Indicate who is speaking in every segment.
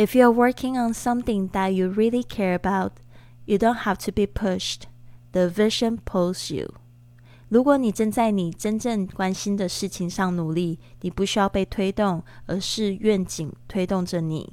Speaker 1: If you're working on something that you really care about, you don't have to be pushed. The vision pulls you. 如果你正在你真正关心的事情上努力，你不需要被推动，而是愿景推动着你。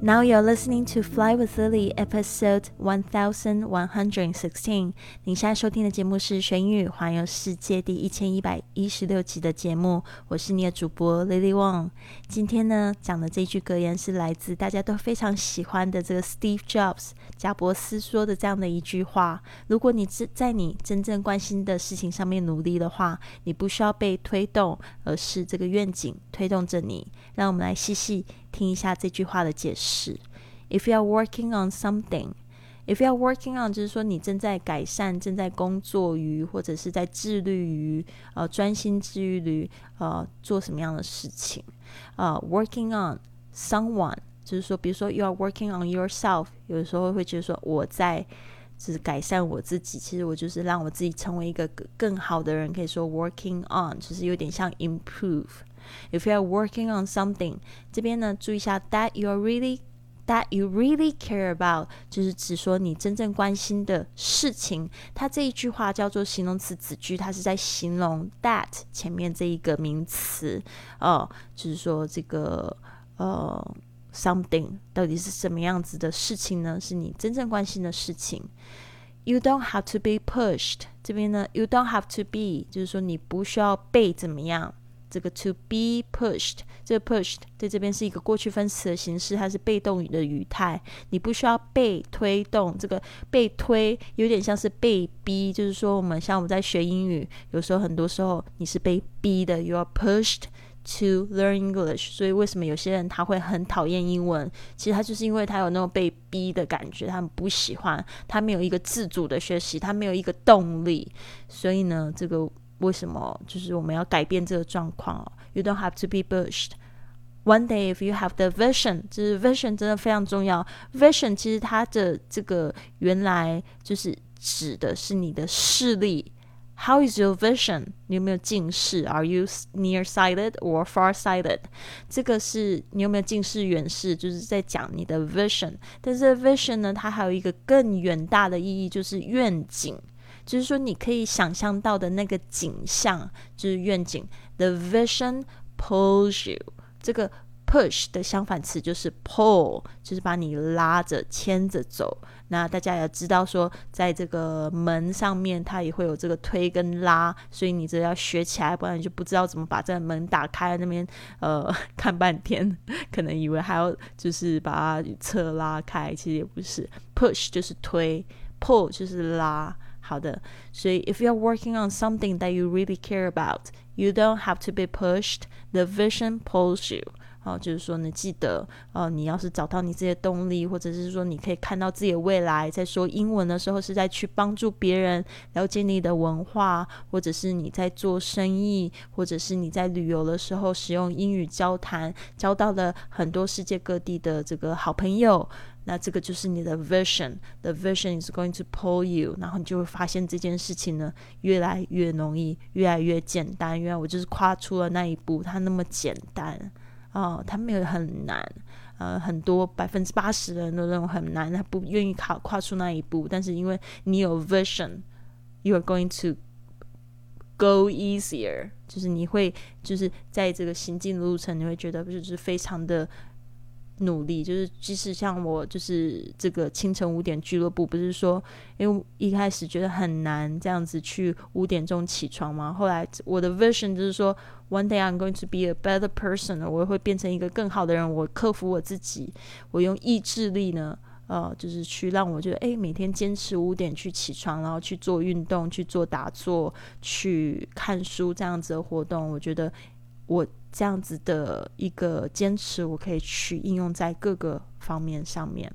Speaker 1: ！Now you're listening to Fly with Lily, episode one thousand one hundred sixteen。您现在收听的节目是《学英语环游世界》第一千一百一十六集的节目，我是你的主播 Lily Wong。今天呢，讲的这句格言是来自大家都非常喜欢的这个 Steve Jobs 贾伯斯说的这样的一句话：如果你在在你真正关心的事情上面努力的话，你不需要被推动，而是这个愿景推动着你。让我们来细细。听一下这句话的解释。If you are working on something, if you are working on，就是说你正在改善、正在工作于，或者是在致力于呃专心致力于呃做什么样的事情。呃，working on someone，就是说，比如说 you are working on yourself，有的时候会觉得说我在就是改善我自己，其实我就是让我自己成为一个更好的人，可以说 working on，就是有点像 improve。If you are working on something，这边呢注意一下，that you are really that you really care about，就是指说你真正关心的事情。它这一句话叫做形容词子句，它是在形容 that 前面这一个名词，哦，就是说这个呃 something 到底是什么样子的事情呢？是你真正关心的事情。You don't have to be pushed，这边呢，you don't have to be，就是说你不需要被怎么样。这个 to be pushed，这个 pushed 在这边是一个过去分词的形式，它是被动语的语态。你不需要被推动，这个被推有点像是被逼，就是说我们像我们在学英语，有时候很多时候你是被逼的，you are pushed to learn English。所以为什么有些人他会很讨厌英文？其实他就是因为他有那种被逼的感觉，他们不喜欢，他没有一个自主的学习，他没有一个动力。所以呢，这个。为什么就是我们要改变这个状况哦？You don't have to be pushed. One day, if you have the vision，就是 vision 真的非常重要。Vision 其实它的这个原来就是指的是你的视力。How is your vision？你有没有近视？Are you nearsighted or farsighted？这个是你有没有近视、远视，就是在讲你的 vision。但是 vision 呢，它还有一个更远大的意义，就是愿景。就是说，你可以想象到的那个景象，就是愿景。The vision pulls you。这个 push 的相反词就是 pull，就是把你拉着、牵着走。那大家也知道，说在这个门上面，它也会有这个推跟拉，所以你这要学起来，不然你就不知道怎么把这个门打开。那边呃 看半天，可能以为还要就是把它侧拉开，其实也不是。push 就是推，pull 就是拉。好的，所以 if you're working on something that you really care about, you don't have to be pushed. The vision pulls you. 哦，就是说呢，记得，呃，你要是找到你自己的动力，或者是说你可以看到自己的未来，在说英文的时候是在去帮助别人了解你的文化，或者是你在做生意，或者是你在旅游的时候使用英语交谈，交到了很多世界各地的这个好朋友。那这个就是你的 vision，the vision is going to pull you，然后你就会发现这件事情呢越来越容易，越来越简单。原来我就是跨出了那一步，它那么简单哦，它没有很难。呃，很多百分之八十的人都认为很难，他不愿意跨跨出那一步。但是因为你有 vision，you are going to go easier，就是你会就是在这个行进的路程，你会觉得就是非常的。努力就是，即使像我，就是这个清晨五点俱乐部，不是说，因为一开始觉得很难这样子去五点钟起床吗。后来我的 vision 就是说，one day I'm going to be a better person，我会变成一个更好的人。我克服我自己，我用意志力呢，呃，就是去让我觉得，哎，每天坚持五点去起床，然后去做运动，去做打坐，去看书这样子的活动，我觉得。我这样子的一个坚持，我可以去应用在各个方面上面。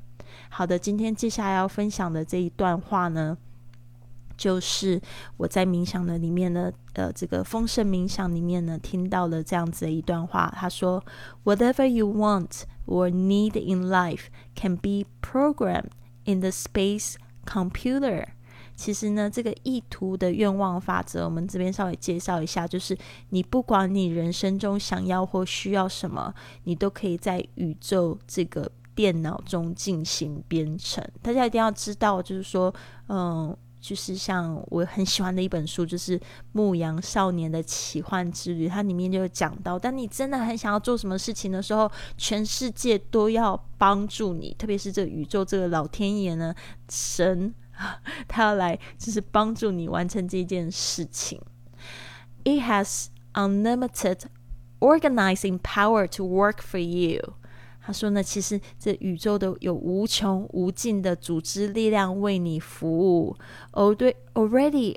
Speaker 1: 好的，今天接下来要分享的这一段话呢，就是我在冥想的里面呢，呃，这个丰盛冥想里面呢，听到了这样子的一段话。他说：“Whatever you want or need in life can be programmed in the space computer。”其实呢，这个意图的愿望法则，我们这边稍微介绍一下，就是你不管你人生中想要或需要什么，你都可以在宇宙这个。电脑中进行编程，大家一定要知道，就是说，嗯，就是像我很喜欢的一本书，就是《牧羊少年的奇幻之旅》，它里面就有讲到，当你真的很想要做什么事情的时候，全世界都要帮助你，特别是这宇宙这个老天爷呢，神，他要来就是帮助你完成这件事情。It has unlimited organizing power to work for you. 他说呢，其实这宇宙都有无穷无尽的组织力量为你服务。Already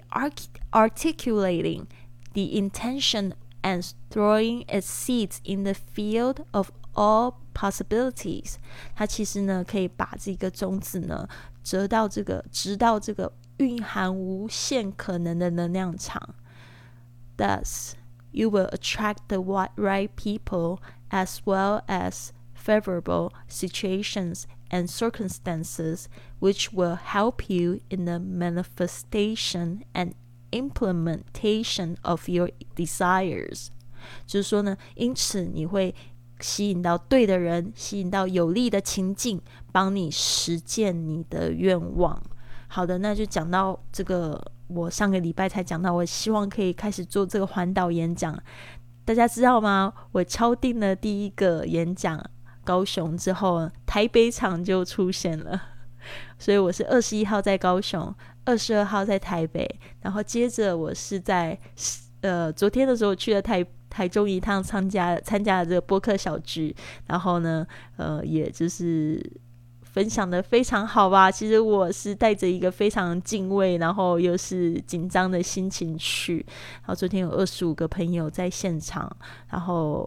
Speaker 1: articulating the intention and throwing its seeds in the field of all possibilities。它其实呢，可以把这个种子呢， 折到这个，直到这个蕴含无限可能的能量场。Thus, you will attract the right people as well as favorable situations and circumstances which will help you in the manifestation and implementation of your desires。就是说呢，因此你会 吸引到对的人，吸引到有利的情境，帮你实践你的愿望。好的，那就讲到这个，我上个礼拜才讲到，我希望可以开始做这个环岛演讲。大家知道吗？我敲定了第一个演讲。高雄之后，台北场就出现了，所以我是二十一号在高雄，二十二号在台北，然后接着我是在呃昨天的时候去了台台中一趟，参加参加了这个播客小聚，然后呢，呃，也就是分享的非常好吧。其实我是带着一个非常敬畏，然后又是紧张的心情去，然后昨天有二十五个朋友在现场，然后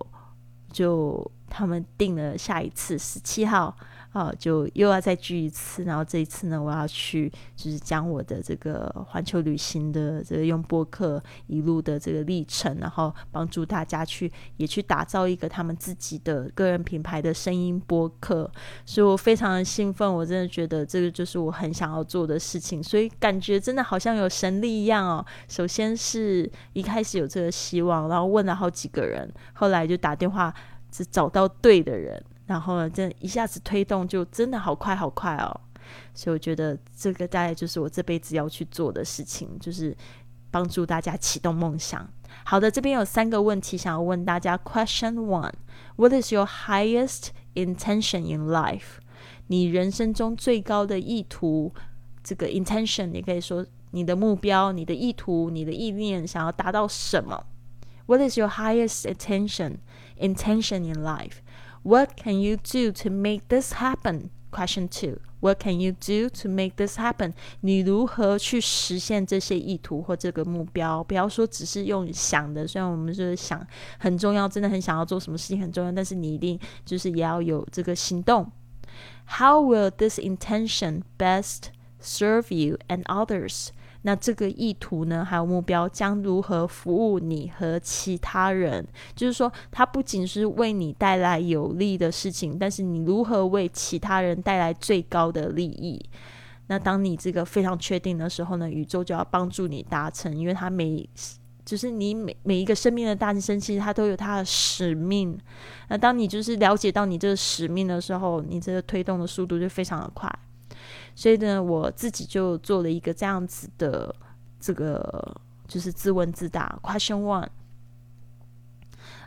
Speaker 1: 就。他们定了下一次十七号啊，就又要再聚一次。然后这一次呢，我要去就是将我的这个环球旅行的这个用播客一路的这个历程，然后帮助大家去也去打造一个他们自己的个人品牌的声音播客。所以我非常的兴奋，我真的觉得这个就是我很想要做的事情。所以感觉真的好像有神力一样哦。首先是一开始有这个希望，然后问了好几个人，后来就打电话。只找到对的人，然后呢，这一下子推动就真的好快好快哦。所以我觉得这个大概就是我这辈子要去做的事情，就是帮助大家启动梦想。好的，这边有三个问题想要问大家。Question one: What is your highest intention in life？你人生中最高的意图，这个 intention，你可以说你的目标、你的意图、你的意念，想要达到什么 ？What is your highest intention？intention in life. What can you do to make this happen? Question two. What can you do to make this happen? 你如何去实现这些意图或这个目标？不要说只是用想的，虽然我们是想很重要，真的很想要做什么事情很重要，但是你一定就是也要有这个行动。How will this intention best serve you and others? 那这个意图呢，还有目标将如何服务你和其他人？就是说，它不仅是为你带来有利的事情，但是你如何为其他人带来最高的利益？那当你这个非常确定的时候呢，宇宙就要帮助你达成，因为它每就是你每每一个生命的诞生，其实它都有它的使命。那当你就是了解到你这个使命的时候，你这个推动的速度就非常的快。所以呢，我自己就做了一个这样子的这个，就是自问自答。Question one: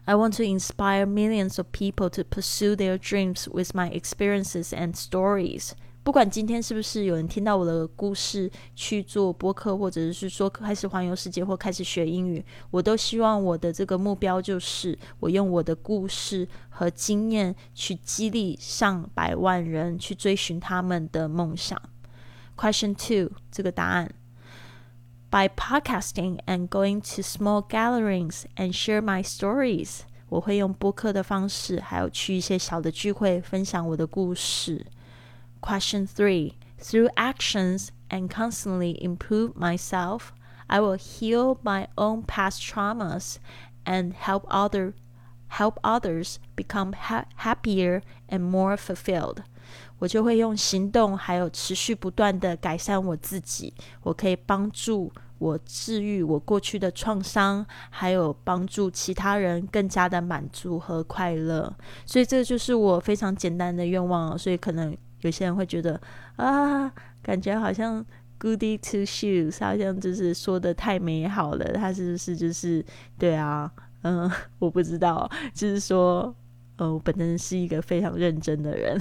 Speaker 1: I want to inspire millions of people to pursue their dreams with my experiences and stories. 不管今天是不是有人听到我的故事去做播客，或者是说开始环游世界或开始学英语，我都希望我的这个目标就是我用我的故事和经验去激励上百万人去追寻他们的梦想。Question two，这个答案：By podcasting and going to small gatherings and share my stories。我会用播客的方式，还有去一些小的聚会分享我的故事。Question three: Through actions and constantly improve myself, I will heal my own past traumas and help other help others become ha happier and more fulfilled. 我就会用行动，还有持续不断的改善我自己。我可以帮助我治愈我过去的创伤，还有帮助其他人更加的满足和快乐。所以这就是我非常简单的愿望。所以可能 有些人会觉得啊，感觉好像 Goody to Shoes，好像就是说的太美好了。他是不是就是对啊？嗯，我不知道，就是说，呃，我本人是一个非常认真的人。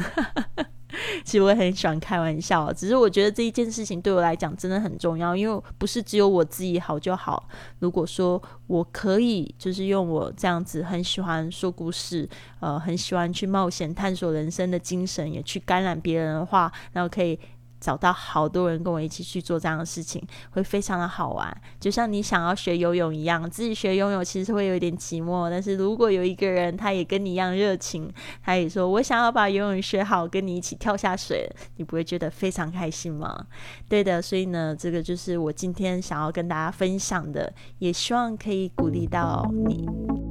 Speaker 1: 其实我很喜欢开玩笑，只是我觉得这一件事情对我来讲真的很重要，因为不是只有我自己好就好。如果说我可以，就是用我这样子很喜欢说故事，呃，很喜欢去冒险探索人生的精神，也去感染别人的话，然后可以。找到好多人跟我一起去做这样的事情，会非常的好玩。就像你想要学游泳一样，自己学游泳其实会有一点寂寞。但是如果有一个人，他也跟你一样热情，他也说我想要把游泳学好，跟你一起跳下水，你不会觉得非常开心吗？对的，所以呢，这个就是我今天想要跟大家分享的，也希望可以鼓励到你。